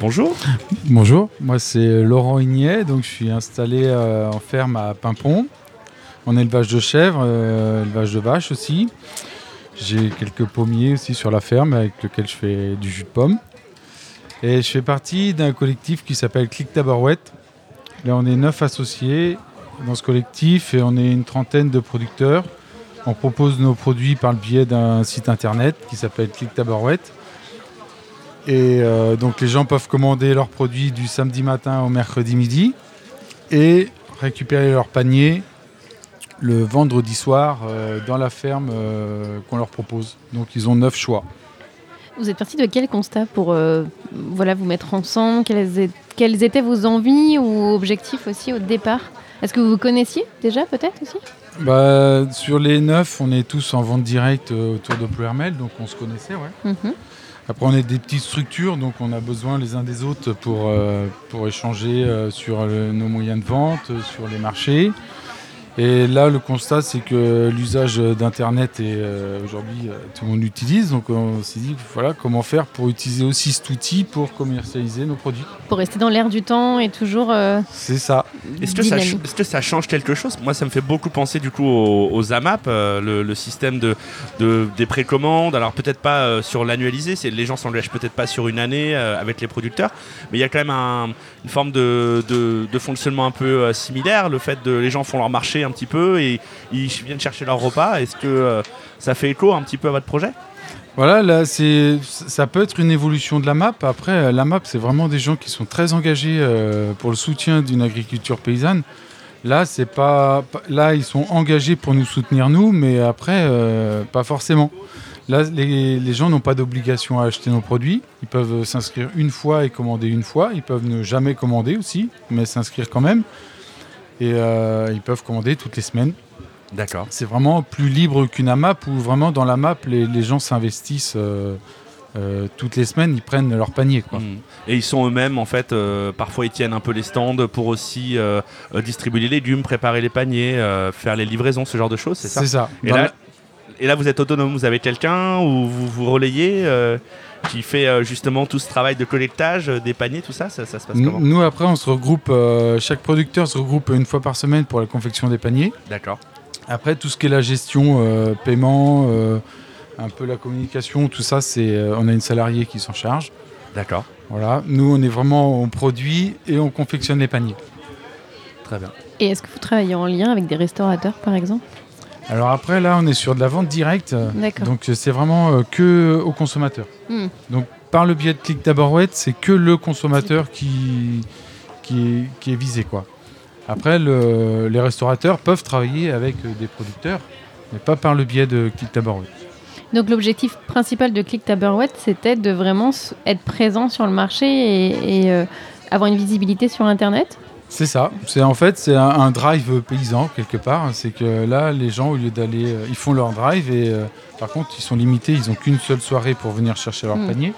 Bonjour. Bonjour, moi c'est Laurent Ignet, donc je suis installé euh, en ferme à Pimpon, en élevage de chèvres, euh, élevage de vaches aussi. J'ai quelques pommiers aussi sur la ferme avec lequel je fais du jus de pomme. Et je fais partie d'un collectif qui s'appelle Click Tabarouette. Là on est neuf associés dans ce collectif et on est une trentaine de producteurs. On propose nos produits par le biais d'un site internet qui s'appelle Click Tabarouette. Et euh, donc les gens peuvent commander leurs produits du samedi matin au mercredi midi et récupérer leur panier le vendredi soir euh, dans la ferme euh, qu'on leur propose. Donc ils ont neuf choix. Vous êtes parti de quel constat pour voilà, vous mettre ensemble? Quelles, quelles, étaient vos envies ou objectifs aussi au départ? Est-ce que vous vous connaissiez déjà peut-être aussi? Bah, Sur les neuf, on est tous en vente directe autour de Pluermel, donc on se connaissait. Ouais. Mhm. Après, on est des petites structures, donc on a besoin les uns des autres pour, euh, échanger euh, sur nos moyens de vente, sur les marchés. Et là, le constat, c'est que l'usage d'Internet est euh, aujourd'hui, euh, tout le monde l'utilise. Donc, on s'est dit, voilà, comment faire pour utiliser aussi cet outil pour commercialiser nos produits. Pour rester dans l'air du temps et toujours. Euh, c'est ça. Est-ce que, ça est que ça change quelque chose? Moi, ça me fait beaucoup penser du coup aux, AMAP, le, système de, des précommandes. Alors, peut-être pas sur l'annualisé, les gens s'engagent peut-être pas sur une année avec les producteurs, mais il y a quand même une forme de, de, fonctionnement un peu similaire. Le fait de les gens font leur marché un petit peu et ils viennent chercher leur repas. Est-ce que euh, ça fait écho un petit peu à votre projet? Voilà, là, c'est, ça peut être une évolution de la map. Après, euh, la map, c'est vraiment des gens qui sont très engagés euh, pour le soutien d'une agriculture paysanne. Là, c'est pas, là, ils sont engagés pour nous soutenir nous, mais après, pas forcément. Là, les, les gens n'ont pas d'obligation à acheter nos produits. Ils peuvent s'inscrire une fois et commander une fois. Ils peuvent ne jamais commander aussi, mais s'inscrire quand même et euh, ils peuvent commander toutes les semaines. D'accord. C'est vraiment plus libre qu'une AMAP où vraiment dans la map les, gens s'investissent euh, euh, toutes les semaines, ils prennent leur panier. Quoi. Mmh. Et ils sont eux-mêmes, en fait, parfois ils tiennent un peu les stands pour aussi distribuer les légumes, préparer les paniers, faire les livraisons, ce genre de choses, c'est ça? C'est ça. Et là, et là, vous êtes autonome, vous avez quelqu'un ou vous vous relayez qui fait euh, justement tout ce travail de collectage euh, des paniers, tout ça, ça, se passe comment? Nous, après, on se regroupe, euh, chaque producteur se regroupe une fois par semaine pour la confection des paniers. D'accord. Après, tout ce qui est la gestion, paiement, un peu la communication, tout ça, c'est on a une salariée qui s'en charge. D'accord. Voilà. Nous, on est vraiment, on produit et on confectionne les paniers. Très bien. Et est-ce que vous travaillez en lien avec des restaurateurs, par exemple? Alors après, là, on est sur de la vente directe. Donc c'est vraiment euh, que aux consommateurs. Hmm. Donc par le biais de Click Tabarouette, c'est que le consommateur qui, qui, est, visé. Quoi. Après, les restaurateurs peuvent travailler avec euh, des producteurs, mais pas par le biais de Click Tabarouette. Donc l'objectif principal de Click Tabarouette, c'était de vraiment être présent sur le marché et, euh, avoir une visibilité sur Internet? C'est ça. C'est en fait c'est un, drive paysan quelque part. C'est que là les gens au lieu d'aller, euh, ils font leur drive et euh, par contre ils sont limités. Ils ont qu'une seule soirée pour venir chercher leur hmm. panier.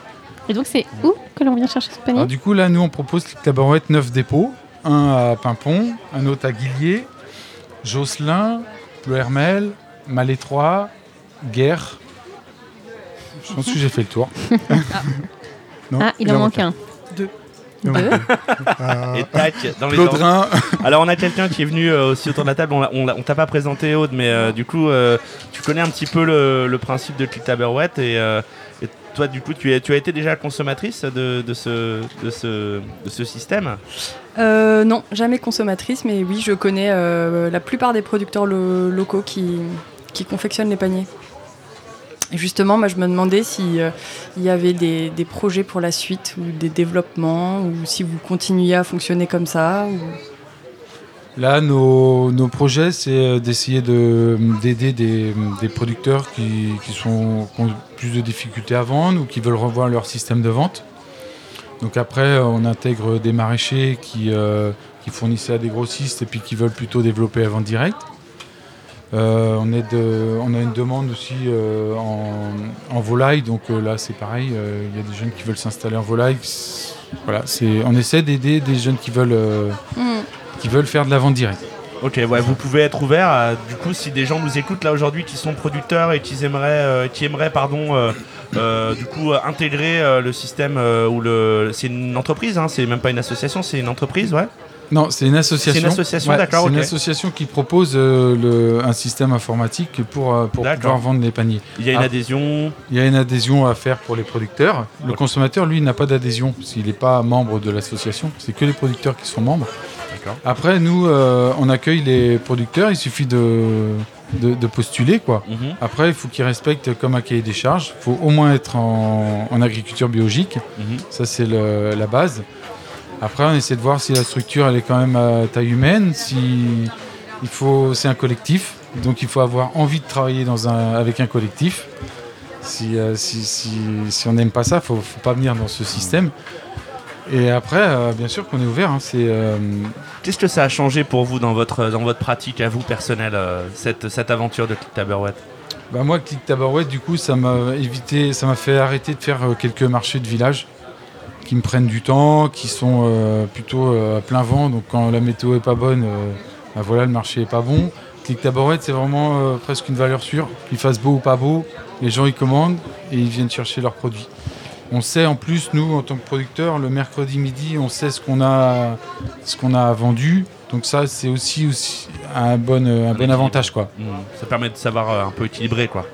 Et donc c'est où que l'on vient chercher ce panier Du coup là nous on propose tabarouette 9 dépôts, un à Pimpon, un autre à Guillier, Josselin, Le Hermel, Malétroit, Guerre. Je pense que j'ai fait le tour. ah, il, en manque un. Deux. et tac, dans les Alors on a quelqu'un qui est venu euh, aussi autour de la table, on, on, t'a pas présenté Aude, mais euh, du coup euh, tu connais un petit peu le, principe de Click et, et, toi du coup tu, tu as été déjà consommatrice de, ce, de, ce, de ce système? Non, jamais consommatrice, mais oui je connais la plupart des producteurs locaux qui, qui confectionnent les paniers justement, moi, je me demandais s'il euh, y avait des, projets pour la suite ou des développements ou si vous continuiez à fonctionner comme ça. Là, nos, projets, c'est euh, d'essayer d'aider des, producteurs qui, sont, ont plus de difficultés à vendre ou qui veulent revoir leur système de vente. Donc après, on intègre des maraîchers qui, euh, qui fournissaient à des grossistes et puis qui veulent plutôt développer la vente directe. Euh, on, a une demande aussi euh, en, volaille, donc euh, là c'est pareil, il y a des jeunes qui veulent s'installer en volaille. Voilà, on essaie d'aider des jeunes qui veulent, mm. qui veulent faire de la vente directe. Ok, ouais, vous pouvez être ouvert. à- du coup, si des gens nous écoutent là aujourd'hui qui sont producteurs et qui aimeraient, euh, qui aimeraient, pardon, euh, euh, du coup, euh, intégrer euh, le système euh, ou le, c'est une entreprise, hein, c'est même pas une association, c'est une entreprise, ouais. Non, c'est une association. C'est une association, d'accord, C'est une association qui propose euh, le- un système informatique pour, euh, pour pouvoir vendre les paniers. Il y a une Ah. adhésion. Il y a une adhésion à faire pour les producteurs. Le consommateur, lui, n'a pas d'adhésion s'il n'est pas membre de l'association. C'est que les producteurs qui sont membres. D'accord. Après, nous, euh, on accueille les producteurs. Il suffit de, de, de postuler, quoi. Mhm, Après, il faut qu'ils respectent comme un cahier des charges. Il faut au moins être en, en agriculture biologique. mhm. Ça, c'est la base. Après, on essaie de voir si la structure, elle est quand même à taille humaine. Si il faut, c'est un collectif. Donc, il faut avoir envie de travailler dans un, avec un collectif. Si, euh, si, si, si on n'aime pas ça, il faut, faut pas venir dans ce système. Et après, euh, bien sûr qu'on est ouvert. hein. c'est, euh, Qu'est-ce que ça a changé pour vous dans votre, dans votre pratique à vous personnelle, euh, cette, cette aventure de Click Tabarouette? Bah moi, Click Tabarouette, du coup, ça m'a évité, ça m'a fait arrêter de faire euh, quelques marchés de village qui me prennent du temps, qui sont euh, plutôt euh, à plein vent. Donc quand la météo est pas bonne, euh, bah voilà, le marché est pas bon. Click Tabarouette, c'est vraiment presque une valeur sûre. Qu'il fasse beau ou pas beau, les gens ils commandent et ils viennent chercher leurs produits. On sait en plus, nous, en tant que producteurs, le mercredi midi, on sait ce qu'on a, ce qu'on a vendu. Donc ça, c'est aussi, aussi un bon, un bon avantage, quoi. Mhm. Ça permet de savoir un peu équilibrer, quoi.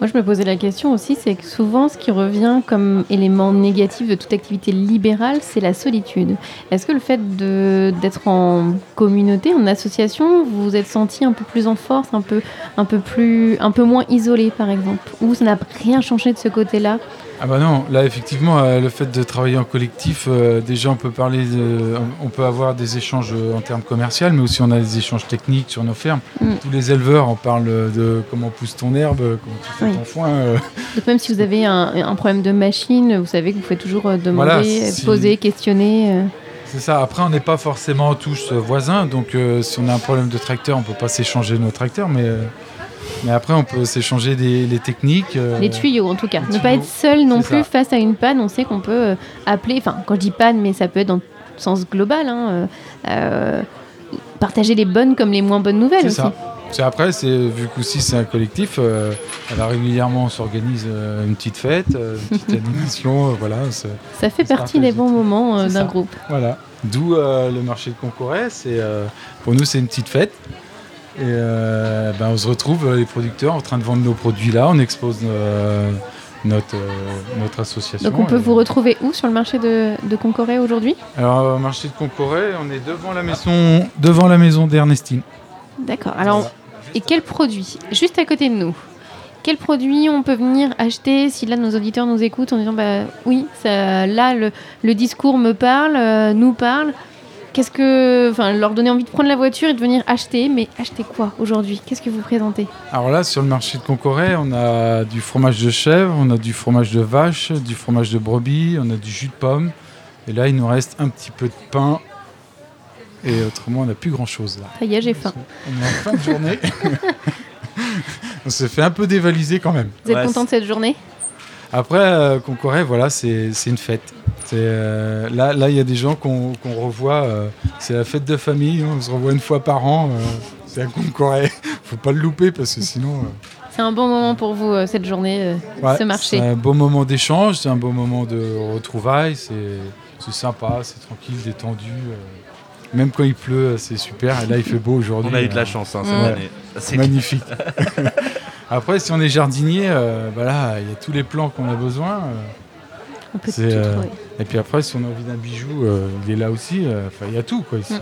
Moi, je me posais la question aussi, c'est que souvent, ce qui revient comme élément négatif de toute activité libérale, c'est la solitude. Est-ce que le fait d'être en communauté, en association, vous vous êtes senti un peu plus en force, un peu, un peu, plus, un peu moins isolé, par exemple? Ou ça n'a rien changé de ce côté-là? Ah bah non, là effectivement, euh, le fait de travailler en collectif, euh, déjà on peut parler, de- on peut avoir des échanges euh, en termes commerciaux, mais aussi on a des échanges techniques sur nos fermes. Mm. Tous les éleveurs, on parle de comment pousse ton herbe, comment tu fais Oui. ton foin. euh, Donc même si vous avez un, un problème de machine, vous savez que vous pouvez toujours demander, Voilà, si- poser, questionner. c'est ça. Après, on n'est pas forcément tous voisins, donc si on a un problème de tracteur, on peut pas s'échanger nos tracteurs, mais, mais après on peut s'échanger des les techniques. euh, Les tuyaux, en tout cas. Ne pas être seul non plus ça. face à une panne. On sait qu'on peut euh, appeler, enfin, quand je dis panne, mais ça peut être dans le sens global, hein, euh, partager les bonnes comme les moins bonnes nouvelles C'est aussi. ça. Après, c'est vu qu'aussi c'est un collectif. euh, alors régulièrement, on s'organise euh, une petite fête, euh, une petite animation, voilà. Ça fait partie des bons moments d'un groupe. Voilà. D'où le marché de Concoret. C'est pour nous c'est une petite fête. Et euh, ben, on se retrouve euh, les producteurs en train de vendre nos produits là. On expose euh, notre euh, notre association. Donc on peut Et- vous retrouver où sur le marché de, de Concoré aujourd'hui? Alors au marché de Concoret, on est devant la maison devant la maison d'Ernestine. D'accord. Alors, Voilà. et quel produit? Juste à côté de nous. Quel produit on peut venir acheter si là nos auditeurs nous écoutent en disant bah oui ça, là le, le discours me parle nous parle? Qu'est-ce que enfin leur donner envie de prendre la voiture et de venir acheter mais acheter quoi aujourd'hui? Qu'est-ce que vous présentez? Alors là, sur le marché de Concoret, on a du fromage de chèvre, on a du fromage de vache, du fromage de brebis, on a du jus de pomme. Et là, il nous reste un petit peu de pain. Et autrement, on n'a plus grand-chose là. ça y est j'ai faim On est en fin de journée. on s'est fait un peu dévaliser quand même. vous êtes Ouais, content de cette journée? Après, euh, Concoret, voilà, c'est c'est une fête. C'est, euh, là, là, il y a des gens qu'on revoit. euh, c'est la fête de famille. On se revoit une fois par an. euh, c'est à Concoret. Faut pas le louper parce que sinon. euh, c'est un bon moment pour vous euh, cette journée euh, Ouais, ce marché C'est un beau moment d'échange, c'est un beau moment de retrouvailles, c'est c'est sympa, c'est tranquille, détendu. euh. Même quand il pleut, c'est super. Et là, il fait beau aujourd'hui. On a eu de la chance hein, cette Ouais. année. C'est Magnifique. Après, si on est jardinier, euh, bah il y a tous les plans qu'on a besoin. Euh. on peut c'est, tout trouver. Et puis après, si on a envie d'un bijou, euh, il est là aussi. euh, Enfin, il y a tout, quoi, ici. Mm.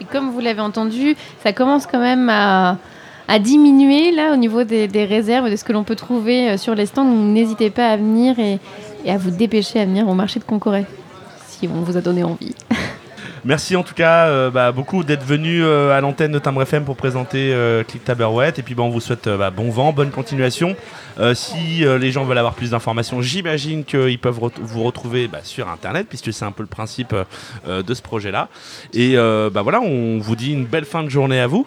Et comme vous l'avez entendu, ça commence quand même à, à diminuer là au niveau des, des réserves, de ce que l'on peut trouver sur les stands. Donc, N'hésitez pas à venir et, et à vous dépêcher à venir au marché de Concoré, si on vous a donné envie. Merci en tout cas euh, bah, beaucoup d'être venu euh, à l'antenne de Timbre FM pour présenter euh, Click. Et puis bah, on vous souhaite euh, bah, bon vent, bonne continuation. Euh, si euh, les gens veulent avoir plus d'informations, j'imagine qu'ils peuvent vous retrouver bah, sur Internet, puisque c'est un peu le principe de ce projet-là. Et euh, bah, voilà, on vous dit une belle fin de journée à vous.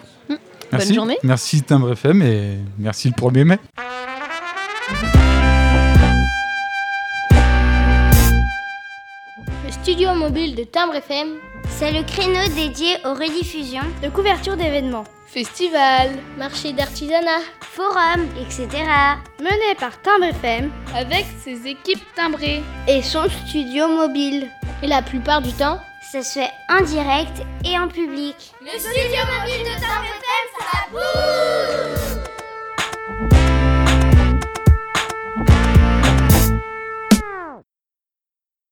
Merci. journée. Merci Timbre FM et merci le 1er mai. Le studio mobile de Timbre FM, C'est le créneau dédié aux rediffusions, de couverture d'événements, festivals, marchés d'artisanat, forums, etc. Mené par Timbre FM avec ses équipes timbrées et son studio mobile. Et la plupart du temps, ça se fait en direct et en public. Le studio mobile de Timbre FM, ça bouge